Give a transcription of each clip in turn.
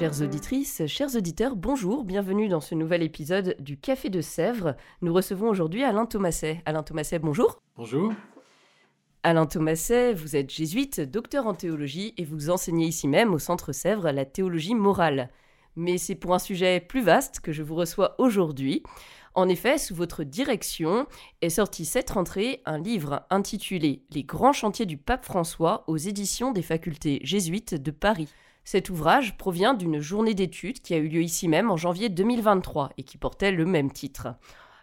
Chères auditrices, chers auditeurs, bonjour, bienvenue dans ce nouvel épisode du Café de Sèvres. Nous recevons aujourd'hui Alain Thomaset. Alain Thomaset, bonjour. Bonjour. Alain Thomaset, vous êtes jésuite, docteur en théologie et vous enseignez ici même au Centre Sèvres la théologie morale. Mais c'est pour un sujet plus vaste que je vous reçois aujourd'hui. En effet, sous votre direction est sorti cette rentrée un livre intitulé Les grands chantiers du pape François aux éditions des facultés jésuites de Paris. Cet ouvrage provient d'une journée d'études qui a eu lieu ici même en janvier 2023 et qui portait le même titre.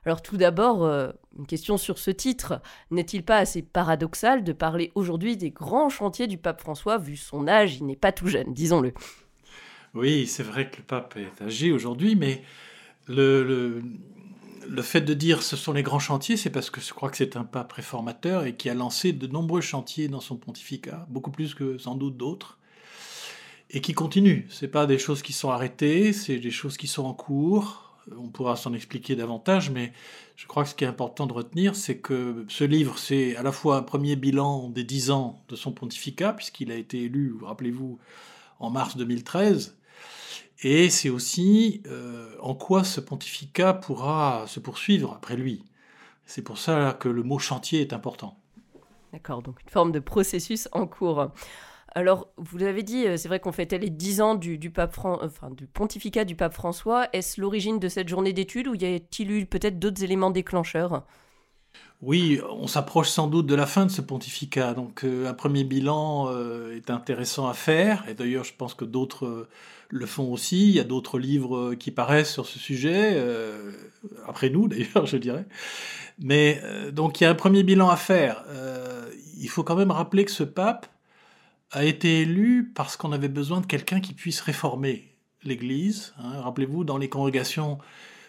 Alors tout d'abord, euh, une question sur ce titre. N'est-il pas assez paradoxal de parler aujourd'hui des grands chantiers du pape François, vu son âge, il n'est pas tout jeune, disons-le? Oui, c'est vrai que le pape est âgé aujourd'hui, mais le, fait de dire ce sont les grands chantiers, c'est parce que je crois que c'est un pape réformateur et qui a lancé de nombreux chantiers dans son pontificat, beaucoup plus que sans doute d'autres et qui continue. C'est pas des choses qui sont arrêtées, c'est des choses qui sont en cours. On pourra s'en expliquer davantage, mais je crois que ce qui est important de retenir, c'est que ce livre, c'est à la fois un premier bilan des dix ans de son pontificat, puisqu'il a été élu, rappelez-vous, en mars 2013, et c'est aussi euh, en quoi ce pontificat pourra se poursuivre après lui. C'est pour ça que le mot chantier est important. D'accord, donc une forme de processus en cours. Alors, vous l'avez dit, euh, c'est vrai qu'on fêtait les 10 ans du, pontificat du pape François. Est-ce l'origine de cette journée d'études ou y a-t-il eu peut-être d'autres éléments déclencheurs? Oui, on s'approche sans doute de la fin de ce pontificat, donc euh, un premier bilan euh, est intéressant à faire, et d'ailleurs je pense que d'autres le font aussi, il y a d'autres livres qui paraissent sur ce sujet, après nous d'ailleurs je dirais, mais donc il y a un premier bilan à faire. il faut quand même rappeler que ce pape, a été élu parce qu'on avait besoin de quelqu'un qui puisse réformer l'Église. Hein. Rappelez-vous, dans les congrégations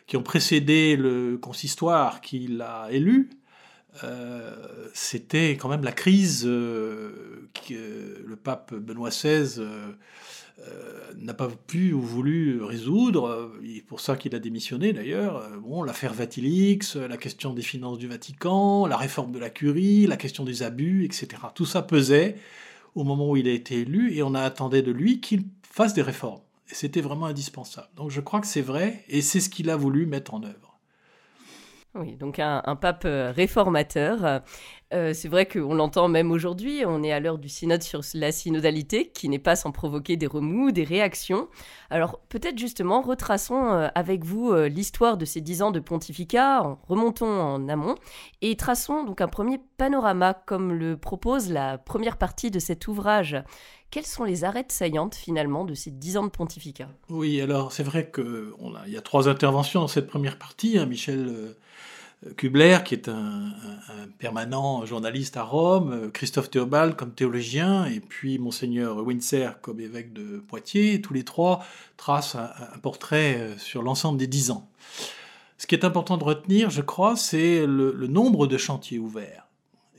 qui ont précédé le consistoire qu'il a élu, euh, c'était quand même la crise euh, que le pape Benoît XVI euh, n'a pas pu ou voulu résoudre. C'est pour ça qu'il a démissionné d'ailleurs. Bon, l'affaire Vatilix, la question des finances du Vatican, la réforme de la curie, la question des abus, etc. Tout ça pesait au moment où il a été élu et on a de lui qu'il fasse des réformes. Et c'était vraiment indispensable. Donc je crois que c'est vrai et c'est ce qu'il a voulu mettre en œuvre. Oui, donc un, pape euh, réformateur. Euh, c'est vrai qu'on l'entend même aujourd'hui, on est à l'heure du synode sur la synodalité, qui n'est pas sans provoquer des remous, des réactions. Alors peut-être justement, retraçons euh, avec vous l'histoire de ces dix ans de pontificat, remontons en amont, et traçons donc un premier panorama, comme le propose la première partie de cet ouvrage. Quelles sont les arêtes saillantes finalement de ces dix ans de pontificat? Oui, alors c'est vrai qu'il y a trois interventions dans cette première partie. Hein, Michel Kubler, qui est un, permanent journaliste à Rome, Christophe Théobald comme théologien, et puis Monseigneur Winser comme évêque de Poitiers, tous les trois tracent un, portrait euh, sur l'ensemble des dix ans. Ce qui est important de retenir, je crois, c'est le, nombre de chantiers ouverts.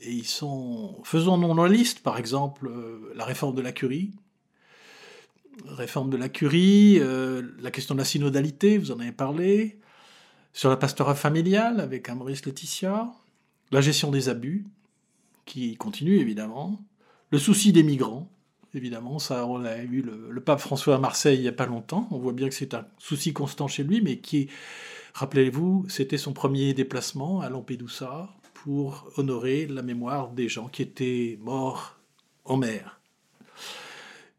Et ils sont, faisons-nous la liste, par exemple, euh, la réforme de la curie, réforme de la curie, euh, la question de la synodalité, vous en avez parlé, sur la pastorat familiale avec Maurice Laetitia, la gestion des abus, qui continue évidemment, le souci des migrants, évidemment, ça on a vu le, pape François à Marseille il n'y a pas longtemps, on voit bien que c'est un souci constant chez lui, mais qui, rappelez-vous, c'était son premier déplacement à Lampedusa pour honorer la mémoire des gens qui étaient morts en mer.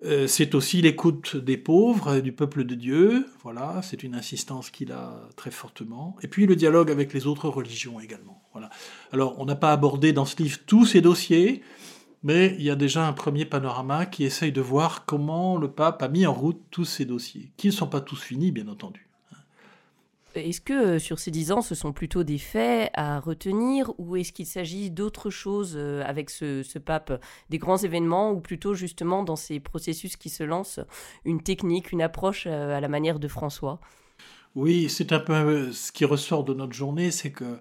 Euh, c'est aussi l'écoute des pauvres, du peuple de Dieu. Voilà, c'est une insistance qu'il a très fortement. Et puis le dialogue avec les autres religions également. Voilà. Alors, on n'a pas abordé dans ce livre tous ces dossiers, mais il y a déjà un premier panorama qui essaye de voir comment le pape a mis en route tous ces dossiers, qui ne sont pas tous finis, bien entendu. Est-ce que sur ces dix ans, ce sont plutôt des faits à retenir ou est-ce qu'il s'agit d'autres choses avec ce, pape, des grands événements ou plutôt justement dans ces processus qui se lancent, une technique, une approche à la manière de François? Oui, c'est un peu ce qui ressort de notre journée, c'est que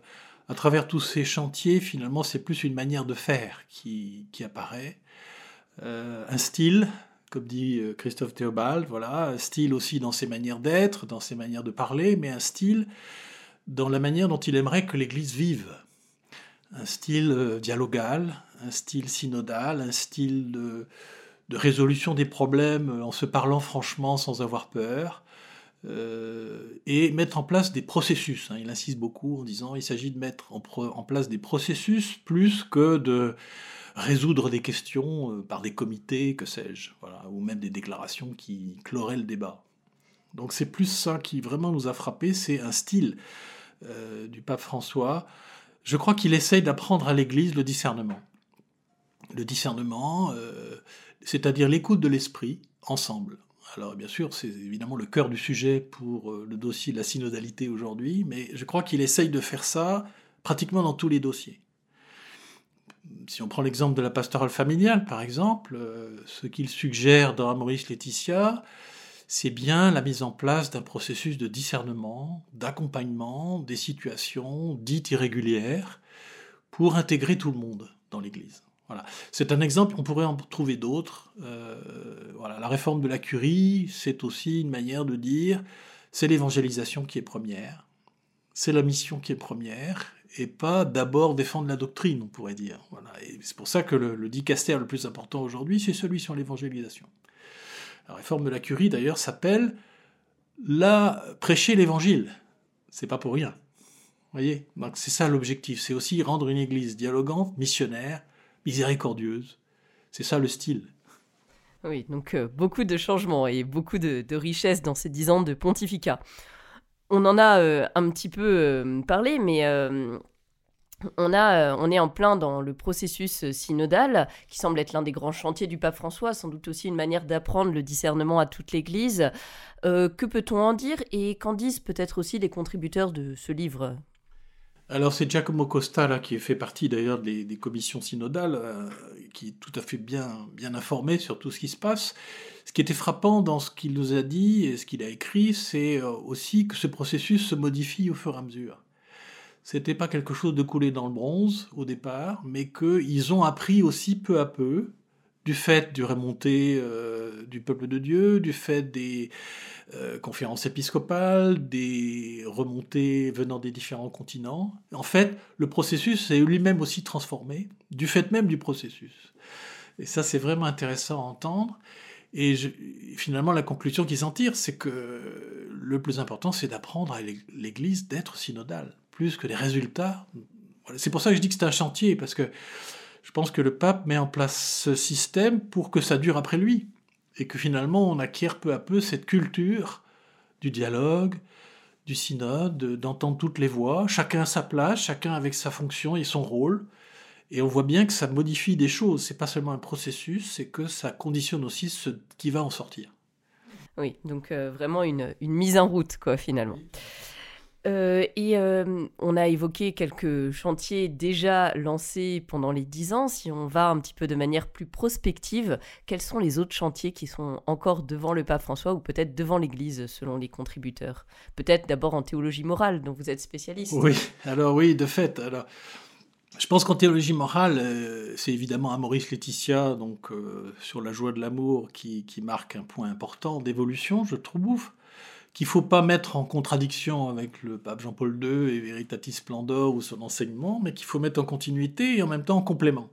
à travers tous ces chantiers, finalement, c'est plus une manière de faire qui, apparaît. Euh, un style, comme dit euh, Christophe Théobald, voilà, un style aussi dans ses manières d'être, dans ses manières de parler, mais un style dans la manière dont il aimerait que l'Église vive. Un style euh, dialogal, un style synodal, un style de, résolution des problèmes en se parlant franchement sans avoir peur, euh, et mettre en place des processus. Hein. Il insiste beaucoup en disant il s'agit de mettre en, place des processus plus que de résoudre des questions euh, par des comités, que sais-je, voilà, ou même des déclarations qui cloraient le débat. Donc c'est plus ça qui vraiment nous a frappé, c'est un style euh, du pape François. Je crois qu'il essaye d'apprendre à l'Église le discernement. Le discernement, euh, c'est-à-dire l'écoute de l'esprit ensemble. Alors bien sûr, c'est évidemment le cœur du sujet pour le dossier de la synodalité aujourd'hui, mais je crois qu'il essaye de faire ça pratiquement dans tous les dossiers. Si on prend l'exemple de la pastorale familiale, par exemple, euh, ce qu'il suggère dans Maurice Laetitia, c'est bien la mise en place d'un processus de discernement, d'accompagnement des situations dites irrégulières pour intégrer tout le monde dans l'Église. Voilà. C'est un exemple, on pourrait en trouver d'autres. Euh, voilà. La réforme de la curie, c'est aussi une manière de dire, c'est l'évangélisation qui est première, c'est la mission qui est première, et pas d'abord défendre la doctrine, on pourrait dire. Voilà. Et c'est pour ça que le, le dicaster le plus important aujourd'hui, c'est celui sur l'évangélisation. La réforme de la curie, d'ailleurs, s'appelle la prêcher l'évangile. C'est pas pour rien. Voyez? C'est ça l'objectif, c'est aussi rendre une église dialogante, missionnaire, miséricordieuse. C'est ça le style. Oui, donc euh, beaucoup de changements et beaucoup de richesses dans ces dix ans de pontificat. On en a euh, un petit peu euh, parlé, mais a, on est en plein dans le processus synodal, qui semble être l'un des grands chantiers du pape François, sans doute aussi une manière d'apprendre le discernement à toute l'Église. que peut-on en dire et qu'en disent peut-être aussi les contributeurs de ce livre? Alors c'est Giacomo Costa là, qui fait partie d'ailleurs des, commissions synodales, euh, qui est tout à fait bien, bien informé sur tout ce qui se passe. Ce qui était frappant dans ce qu'il nous a dit et ce qu'il a écrit, c'est euh, aussi que ce processus se modifie au fur et à mesure. C'était pas quelque chose de coulé dans le bronze au départ, mais qu'ils ont appris aussi peu à peu, du fait du remontée euh, du peuple de Dieu, du fait des euh, conférences épiscopales, des remontées venant des différents continents. En fait, le processus s'est lui-même aussi transformé, du fait même du processus. Et ça, c'est vraiment intéressant à entendre. Et finalement, la conclusion qu'ils en tirent, c'est que le plus important, c'est d'apprendre à l'Église d'être synodale, plus que les résultats. C'est pour ça que je dis que c'est un chantier, parce que je pense que le pape met en place ce système pour que ça dure après lui, et que finalement on acquiert peu à peu cette culture du dialogue, du synode, d'entendre toutes les voix, chacun à sa place, chacun avec sa fonction et son rôle. Et on voit bien que ça modifie des choses. C'est pas seulement un processus, c'est que ça conditionne aussi ce qui va en sortir. Oui, donc euh, vraiment une, une, mise en route, quoi, finalement. Euh, et euh, on a évoqué quelques chantiers déjà lancés pendant les dix ans. Si on va un petit peu de manière plus prospective, quels sont les autres chantiers qui sont encore devant le pape François ou peut-être devant l'Église selon les contributeurs? Peut-être d'abord en théologie morale, dont vous êtes spécialiste. Oui, alors oui, de fait. Alors, je pense qu'en théologie morale, euh, c'est évidemment Maurice Laetitia, donc sur la joie de l'amour, qui, qui marque un point important d'évolution, je trouve qu'il faut pas mettre en contradiction avec le pape Jean-Paul II et Veritatis Splendor ou son enseignement, mais qu'il faut mettre en continuité et en même temps en complément.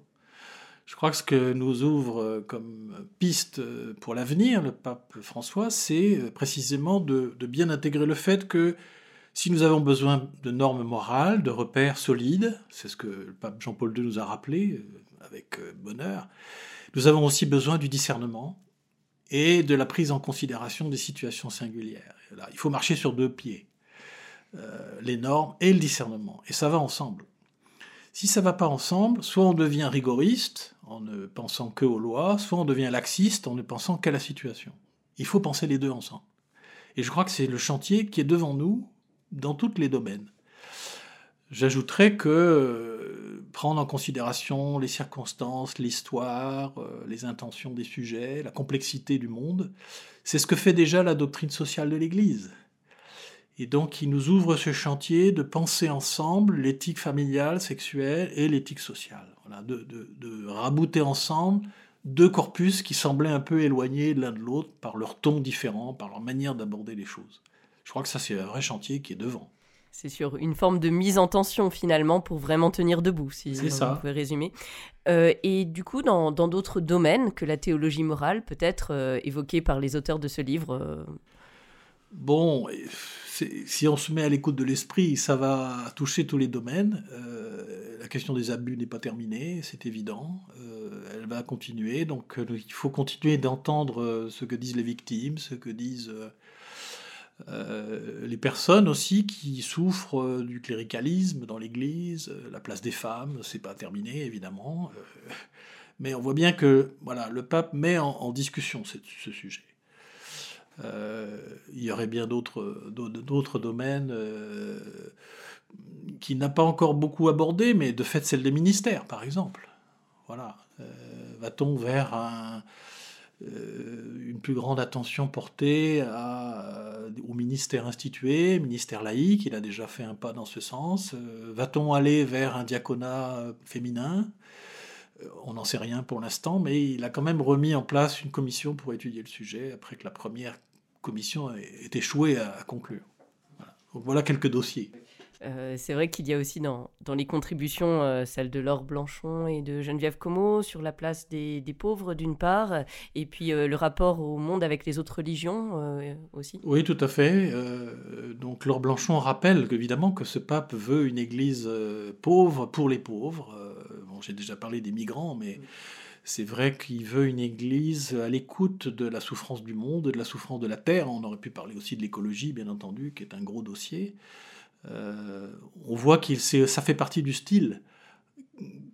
Je crois que ce que nous ouvre comme piste pour l'avenir le pape François, c'est précisément de, de, bien intégrer le fait que si nous avons besoin de normes morales, de repères solides, c'est ce que le pape Jean-Paul II nous a rappelé euh, avec euh, bonheur, nous avons aussi besoin du discernement, et de la prise en considération des situations singulières. Il faut marcher sur deux pieds, euh, les normes et le discernement, et ça va ensemble. Si ça va pas ensemble, soit on devient rigoriste en ne pensant que aux lois, soit on devient laxiste en ne pensant qu'à la situation. Il faut penser les deux ensemble. Et je crois que c'est le chantier qui est devant nous dans tous les domaines. J'ajouterais que euh, prendre en considération les circonstances, l'histoire, euh, les intentions des sujets, la complexité du monde, c'est ce que fait déjà la doctrine sociale de l'Église. Et donc, il nous ouvre ce chantier de penser ensemble l'éthique familiale, sexuelle et l'éthique sociale. De, de, rabouter ensemble deux corpus qui semblaient un peu éloignés l'un de l'autre par leur ton différent, par leur manière d'aborder les choses. Je crois que ça, c'est un vrai chantier qui est devant. C'est sur une forme de mise en tension finalement pour vraiment tenir debout, si vous pouvez résumer. Euh, et du coup, dans d'autres domaines que la théologie morale, peut-être euh, évoquée par les auteurs de ce livre euh... Bon, si on se met à l'écoute de l'esprit, ça va toucher tous les domaines. La question des abus n'est pas terminée, c'est évident. Elle va continuer, donc il faut continuer d'entendre ce que disent les victimes, ce que disent les personnes aussi qui souffrent du cléricalisme dans l'Église. La place des femmes, c'est pas terminé évidemment, mais on voit bien que voilà, le pape met en, discussion ce sujet. Euh, il y aurait bien d'autres domaines euh, qui n'a pas encore beaucoup abordé, mais de fait celle des ministères, par exemple. Voilà. Euh, va-t-on vers une plus grande attention portée au ministère institué, ministère laïque, il a déjà fait un pas dans ce sens. Va-t-on aller vers un diaconat féminin? On n'en sait rien pour l'instant, mais il a quand même remis en place une commission pour étudier le sujet après que la première commission est échouée à, conclure. Voilà quelques dossiers. Euh, c'est vrai qu'il y a aussi dans, dans les contributions euh, celle de Laure Blanchon et de Geneviève Como sur la place des, des pauvres d'une part, et puis euh, le rapport au monde avec les autres religions aussi. Oui, tout à fait. donc Laure Blanchon rappelle évidemment que ce pape veut une église pauvre pour les pauvres. bon, j'ai déjà parlé des migrants, mais c'est vrai qu'il veut une Église à l'écoute de la souffrance du monde, de la souffrance de la terre. On aurait pu parler aussi de l'écologie, bien entendu, qui est un gros dossier. Euh, on voit qu'il ça fait partie du style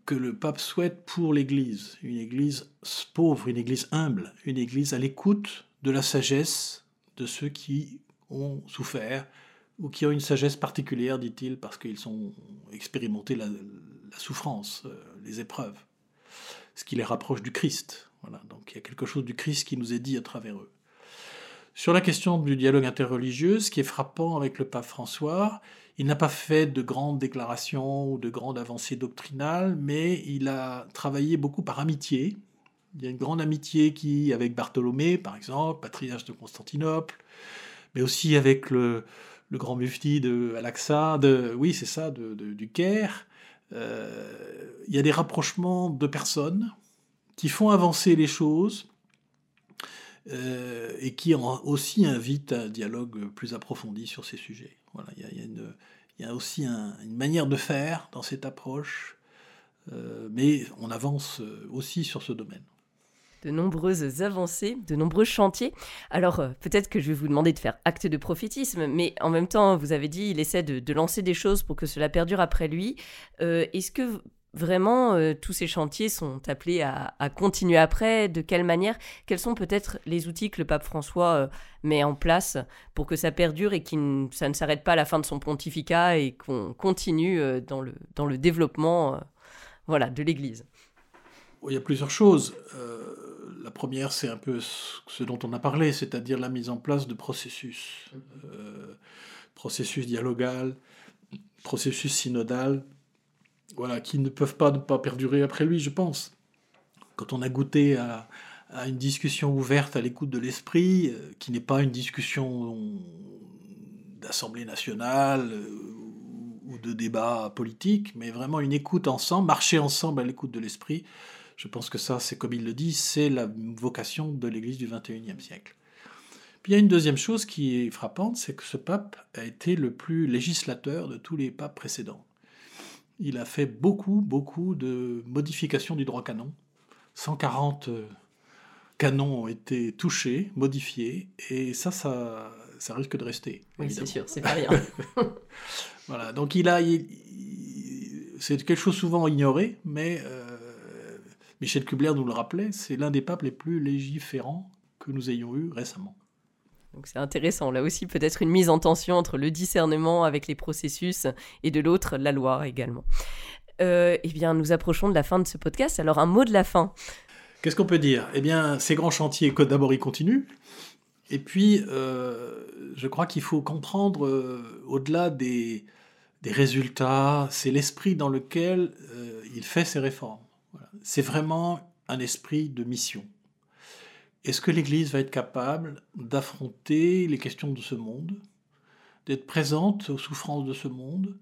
que le pape souhaite pour l'Église. Une Église pauvre, une Église humble, une Église à l'écoute de la sagesse de ceux qui ont souffert ou qui ont une sagesse particulière, dit-il, parce qu'ils ont expérimenté la, la souffrance, euh, les épreuves ce qui les rapproche du Christ. Voilà, donc il y a quelque chose du Christ qui nous est dit à travers eux. Sur la question du dialogue interreligieux, ce qui est frappant avec le pape François, il n'a pas fait de grandes déclarations ou de grandes avancées doctrinales, mais il a travaillé beaucoup par amitié. Il y a une grande amitié qui, avec Bartholomé, par exemple, patriarche de Constantinople, mais aussi avec le, grand mufti de Al-Aqsa, oui, c'est ça, de, du Caire, euh, il y a des rapprochements de personnes qui font avancer les choses euh, et qui aussi invitent à un dialogue plus approfondi sur ces sujets. Voilà, il y a, aussi une manière de faire dans cette approche, euh, mais on avance aussi sur ce domaine de nombreuses avancées, de nombreux chantiers. Alors euh, peut-être que je vais vous demander de faire acte de prophétisme, mais en même temps, vous avez dit, il essaie de, lancer des choses pour que cela perdure après lui. Euh, est-ce que vraiment euh, tous ces chantiers sont appelés à, continuer après. De quelle manière? Quels sont peut-être les outils que le pape François met en place pour que ça perdure et que ça ne s'arrête pas à la fin de son pontificat et qu'on continue dans, le, dans le développement voilà, de l'Église? Il y a plusieurs choses. La première, c'est un peu ce dont on a parlé, c'est-à-dire la mise en place de processus. Euh, processus dialogal, processus synodal, voilà, qui ne peuvent pas ne pas perdurer après lui, je pense. Quand on a goûté à, une discussion ouverte à l'écoute de l'esprit, euh, qui n'est pas une discussion d'Assemblée nationale euh, ou de débat politique, mais vraiment une écoute ensemble, marcher ensemble à l'écoute de l'esprit, je pense que ça, c'est comme il le dit, c'est la vocation de l'Église du XXIe siècle. Puis il y a une deuxième chose qui est frappante, c'est que ce pape a été le plus législateur de tous les papes précédents. Il a fait beaucoup, beaucoup de modifications du droit canon. 140 euh, canons ont été touchés, modifiés, et ça, ça, ça risque de rester. Oui, c'est sûr, c'est pas rien. voilà, donc il a, c'est quelque chose souvent ignoré, mais euh, Michel Kubler nous le rappelait, c'est l'un des papes les plus légiférants que nous ayons eu récemment. Donc c'est intéressant, là aussi peut-être une mise en tension entre le discernement avec les processus et de l'autre la loi également. Euh, eh bien, nous approchons de la fin de ce podcast, alors un mot de la fin. Qu'est-ce qu'on peut dire? Eh bien, ces grands chantiers, d'abord, ils continuent. Et puis, euh, je crois qu'il faut comprendre, euh, au-delà des, résultats, c'est l'esprit dans lequel il fait ses réformes. C'est vraiment un esprit de mission. Est-ce que l'Église va être capable d'affronter les questions de ce monde, d'être présente aux souffrances de ce monde,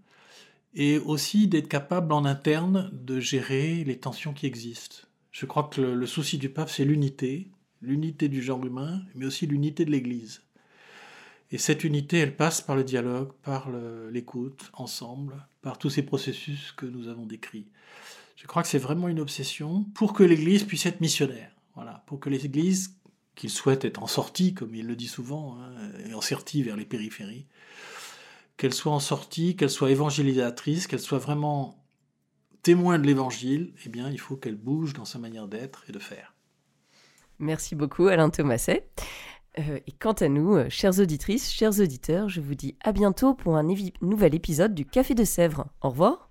et aussi d'être capable en interne de gérer les tensions qui existent? Je crois que le souci du pape, c'est l'unité, l'unité du genre humain, mais aussi l'unité de l'Église. Et cette unité, elle passe par le dialogue, par l'écoute, ensemble, par tous ces processus que nous avons décrits. Je crois que c'est vraiment une obsession pour que l'Église puisse être missionnaire. Pour que l'Église, qu'il souhaite être en sortie, comme il le dit souvent, hein, et en sortie vers les périphéries, qu'elle soit en sortie, qu'elle soit évangélisatrice, qu'elle soit vraiment témoin de l'Évangile, eh bien, il faut qu'elle bouge dans sa manière d'être et de faire. Merci beaucoup Alain Thomaset. Euh, et quant à nous, euh, chères auditrices, chers auditeurs, je vous dis à bientôt pour un nouvel épisode du Café de Sèvres. Au revoir.